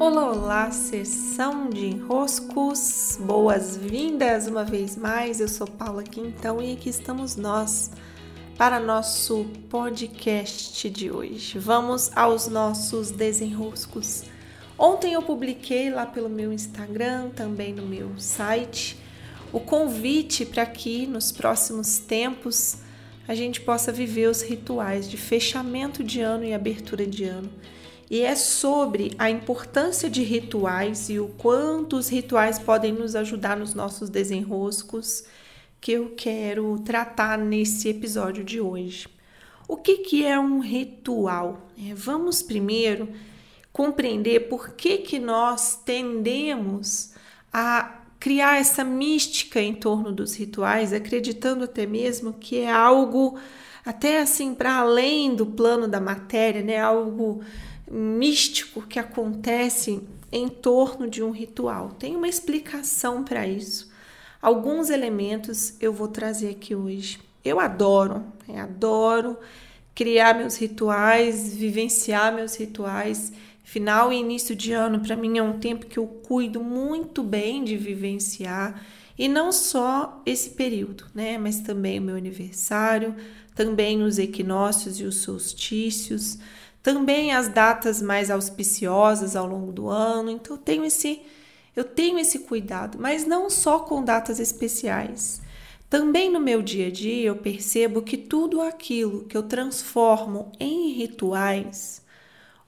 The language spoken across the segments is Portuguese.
Olá, olá, sessão de enroscos, boas-vindas uma vez mais. Eu sou Paula Quintão e aqui estamos nós para nosso podcast de hoje. Vamos aos nossos desenroscos. Ontem eu publiquei lá pelo meu Instagram, também no meu site, o convite para que nos próximos tempos a gente possa viver os rituais de fechamento de ano e abertura de ano e é sobre a importância de rituais e o quanto os rituais podem nos ajudar nos nossos desenroscos que eu quero tratar nesse episódio de hoje. O que, que é um ritual? É, vamos primeiro compreender por que, que nós tendemos a criar essa mística em torno dos rituais, acreditando até mesmo que é algo até assim para além do plano da matéria, né? Algo místico que acontece em torno de um ritual. Tem uma explicação para isso. Alguns elementos eu vou trazer aqui hoje. Eu adoro, né? adoro criar meus rituais, vivenciar meus rituais. Final e início de ano, para mim, é um tempo que eu cuido muito bem de vivenciar. E não só esse período, né? Mas também o meu aniversário, também os equinócios e os solstícios, também as datas mais auspiciosas ao longo do ano. Então eu tenho esse eu tenho esse cuidado, mas não só com datas especiais. Também no meu dia a dia eu percebo que tudo aquilo que eu transformo em rituais,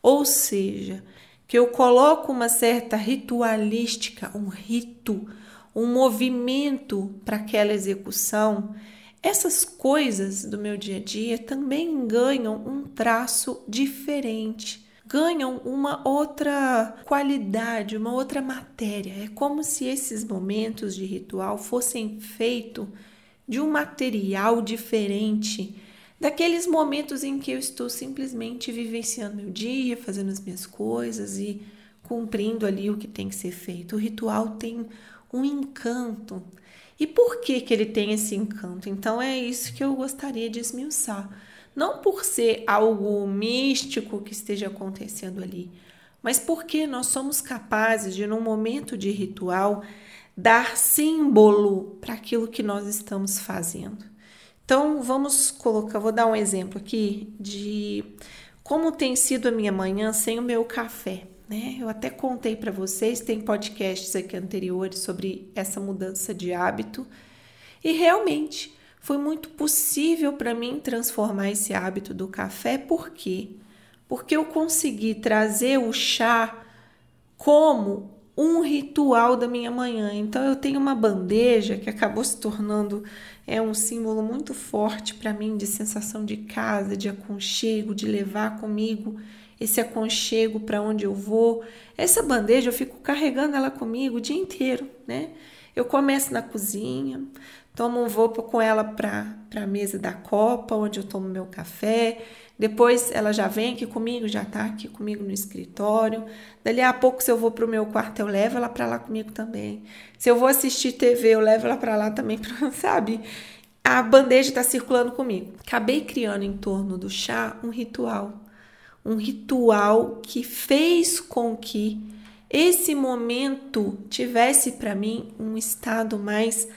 ou seja, que eu coloco uma certa ritualística, um rito, um movimento para aquela execução, essas coisas do meu dia a dia também ganham um traço diferente, ganham uma outra qualidade, uma outra matéria. É como se esses momentos de ritual fossem feitos de um material diferente daqueles momentos em que eu estou simplesmente vivenciando meu dia, fazendo as minhas coisas e cumprindo ali o que tem que ser feito. O ritual tem um encanto e por que, que ele tem esse encanto? Então é isso que eu gostaria de esmiuçar. Não por ser algo místico que esteja acontecendo ali, mas porque nós somos capazes de, num momento de ritual, dar símbolo para aquilo que nós estamos fazendo. Então vamos colocar, vou dar um exemplo aqui de como tem sido a minha manhã sem o meu café né? Eu até contei para vocês, tem podcasts aqui anteriores sobre essa mudança de hábito e realmente foi muito possível para mim transformar esse hábito do café, por quê? Porque eu consegui trazer o chá como um ritual da minha manhã. Então eu tenho uma bandeja que acabou se tornando é um símbolo muito forte para mim de sensação de casa, de aconchego, de levar comigo esse aconchego para onde eu vou. Essa bandeja eu fico carregando ela comigo o dia inteiro, né? Eu começo na cozinha, tomo um voo com ela para a mesa da copa, onde eu tomo meu café. Depois ela já vem aqui comigo, já está aqui comigo no escritório. Dali a pouco, se eu vou para o meu quarto, eu levo ela para lá comigo também. Se eu vou assistir TV, eu levo ela para lá também, sabe? A bandeja está circulando comigo. Acabei criando em torno do chá um ritual um ritual que fez com que esse momento tivesse para mim um estado mais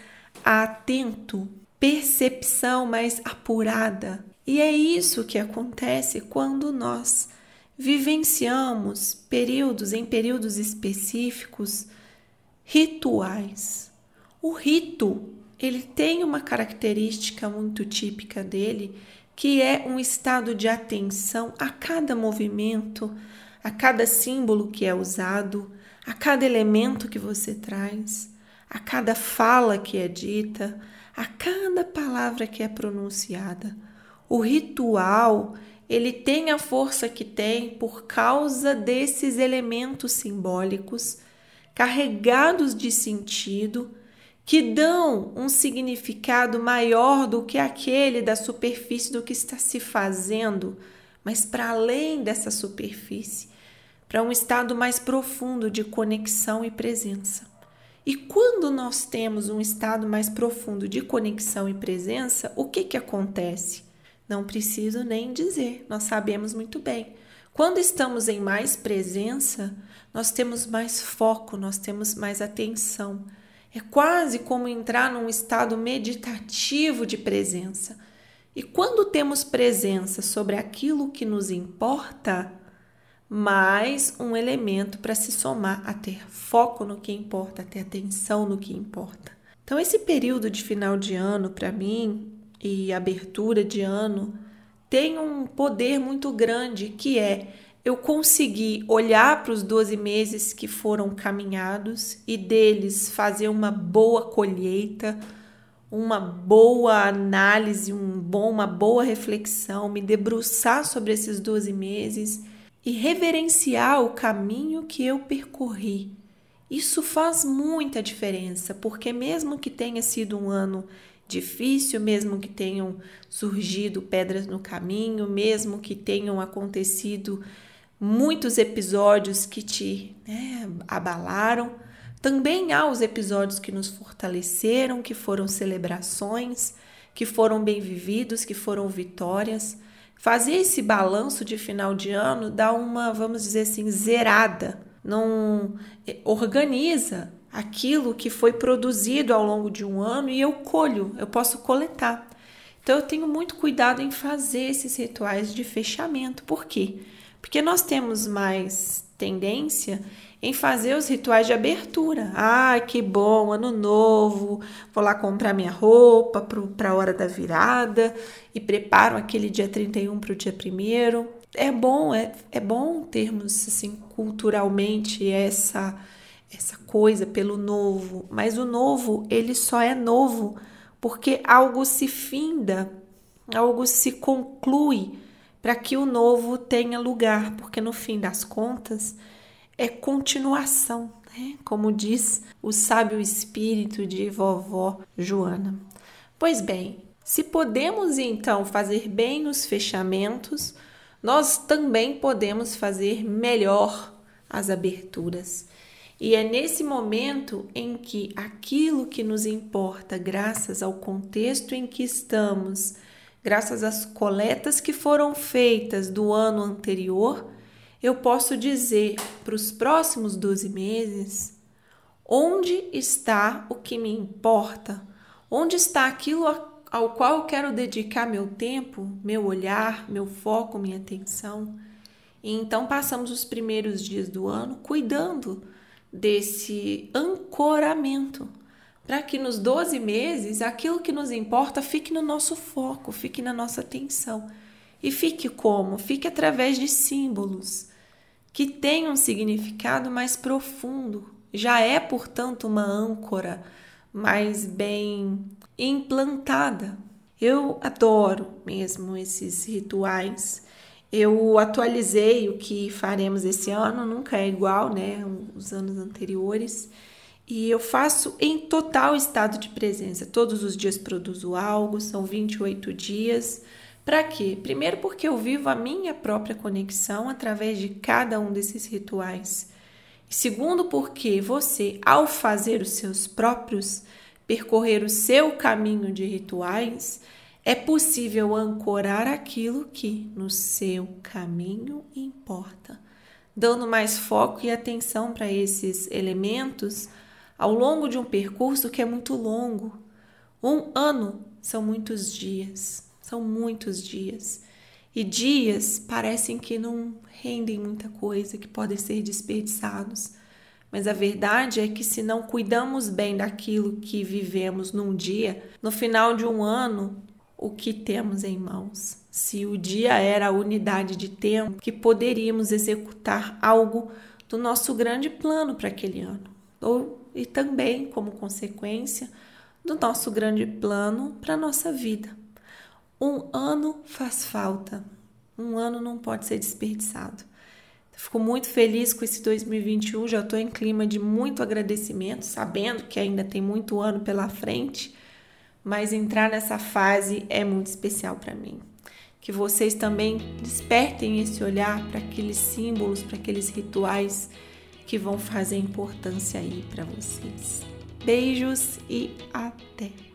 atento, percepção mais apurada. E é isso que acontece quando nós vivenciamos períodos em períodos específicos rituais. O rito, ele tem uma característica muito típica dele, que é um estado de atenção a cada movimento, a cada símbolo que é usado, a cada elemento que você traz, a cada fala que é dita, a cada palavra que é pronunciada. O ritual, ele tem a força que tem por causa desses elementos simbólicos carregados de sentido que dão um significado maior do que aquele da superfície do que está se fazendo, mas para além dessa superfície, para um estado mais profundo de conexão e presença. E quando nós temos um estado mais profundo de conexão e presença, o que, que acontece? Não preciso nem dizer, nós sabemos muito bem. Quando estamos em mais presença, nós temos mais foco, nós temos mais atenção. É quase como entrar num estado meditativo de presença. E quando temos presença sobre aquilo que nos importa, mais um elemento para se somar a ter foco no que importa, a ter atenção no que importa. Então, esse período de final de ano, para mim, e abertura de ano, tem um poder muito grande que é eu conseguir olhar para os 12 meses que foram caminhados e deles fazer uma boa colheita, uma boa análise, um bom, uma boa reflexão, me debruçar sobre esses 12 meses e reverenciar o caminho que eu percorri. Isso faz muita diferença, porque mesmo que tenha sido um ano difícil, mesmo que tenham surgido pedras no caminho, mesmo que tenham acontecido muitos episódios que te né, abalaram. Também há os episódios que nos fortaleceram, que foram celebrações, que foram bem vividos, que foram vitórias. Fazer esse balanço de final de ano dá uma, vamos dizer assim, zerada. Não eh, organiza aquilo que foi produzido ao longo de um ano e eu colho, eu posso coletar. Então eu tenho muito cuidado em fazer esses rituais de fechamento. Por quê? Porque nós temos mais tendência em fazer os rituais de abertura. Ah, que bom, ano novo, vou lá comprar minha roupa para a hora da virada e preparo aquele dia 31 para o dia 1 É bom, é, é bom termos assim culturalmente essa essa coisa pelo novo, mas o novo, ele só é novo porque algo se finda, algo se conclui para que o novo tenha lugar, porque no fim das contas é continuação, né? como diz o sábio espírito de vovó Joana. Pois bem, se podemos então fazer bem os fechamentos, nós também podemos fazer melhor as aberturas. E é nesse momento em que aquilo que nos importa, graças ao contexto em que estamos, graças às coletas que foram feitas do ano anterior, eu posso dizer para os próximos 12 meses onde está o que me importa, onde está aquilo ao qual eu quero dedicar meu tempo, meu olhar, meu foco, minha atenção. E então passamos os primeiros dias do ano cuidando desse ancoramento para que nos 12 meses aquilo que nos importa fique no nosso foco, fique na nossa atenção. E fique como? Fique através de símbolos que tenham um significado mais profundo. Já é, portanto, uma âncora mais bem implantada. Eu adoro mesmo esses rituais. Eu atualizei o que faremos esse ano, nunca é igual, né, os anos anteriores. E eu faço em total estado de presença. Todos os dias produzo algo, são 28 dias. Para quê? Primeiro, porque eu vivo a minha própria conexão através de cada um desses rituais. Segundo, porque você, ao fazer os seus próprios, percorrer o seu caminho de rituais, é possível ancorar aquilo que no seu caminho importa, dando mais foco e atenção para esses elementos ao longo de um percurso que é muito longo. Um ano são muitos dias, são muitos dias. E dias parecem que não rendem muita coisa, que podem ser desperdiçados. Mas a verdade é que se não cuidamos bem daquilo que vivemos num dia, no final de um ano, o que temos em mãos? Se o dia era a unidade de tempo que poderíamos executar algo do nosso grande plano para aquele ano, ou e também como consequência do nosso grande plano para a nossa vida. Um ano faz falta, um ano não pode ser desperdiçado. Fico muito feliz com esse 2021, já estou em clima de muito agradecimento, sabendo que ainda tem muito ano pela frente, mas entrar nessa fase é muito especial para mim. Que vocês também despertem esse olhar para aqueles símbolos, para aqueles rituais que vão fazer importância aí para vocês. Beijos e até!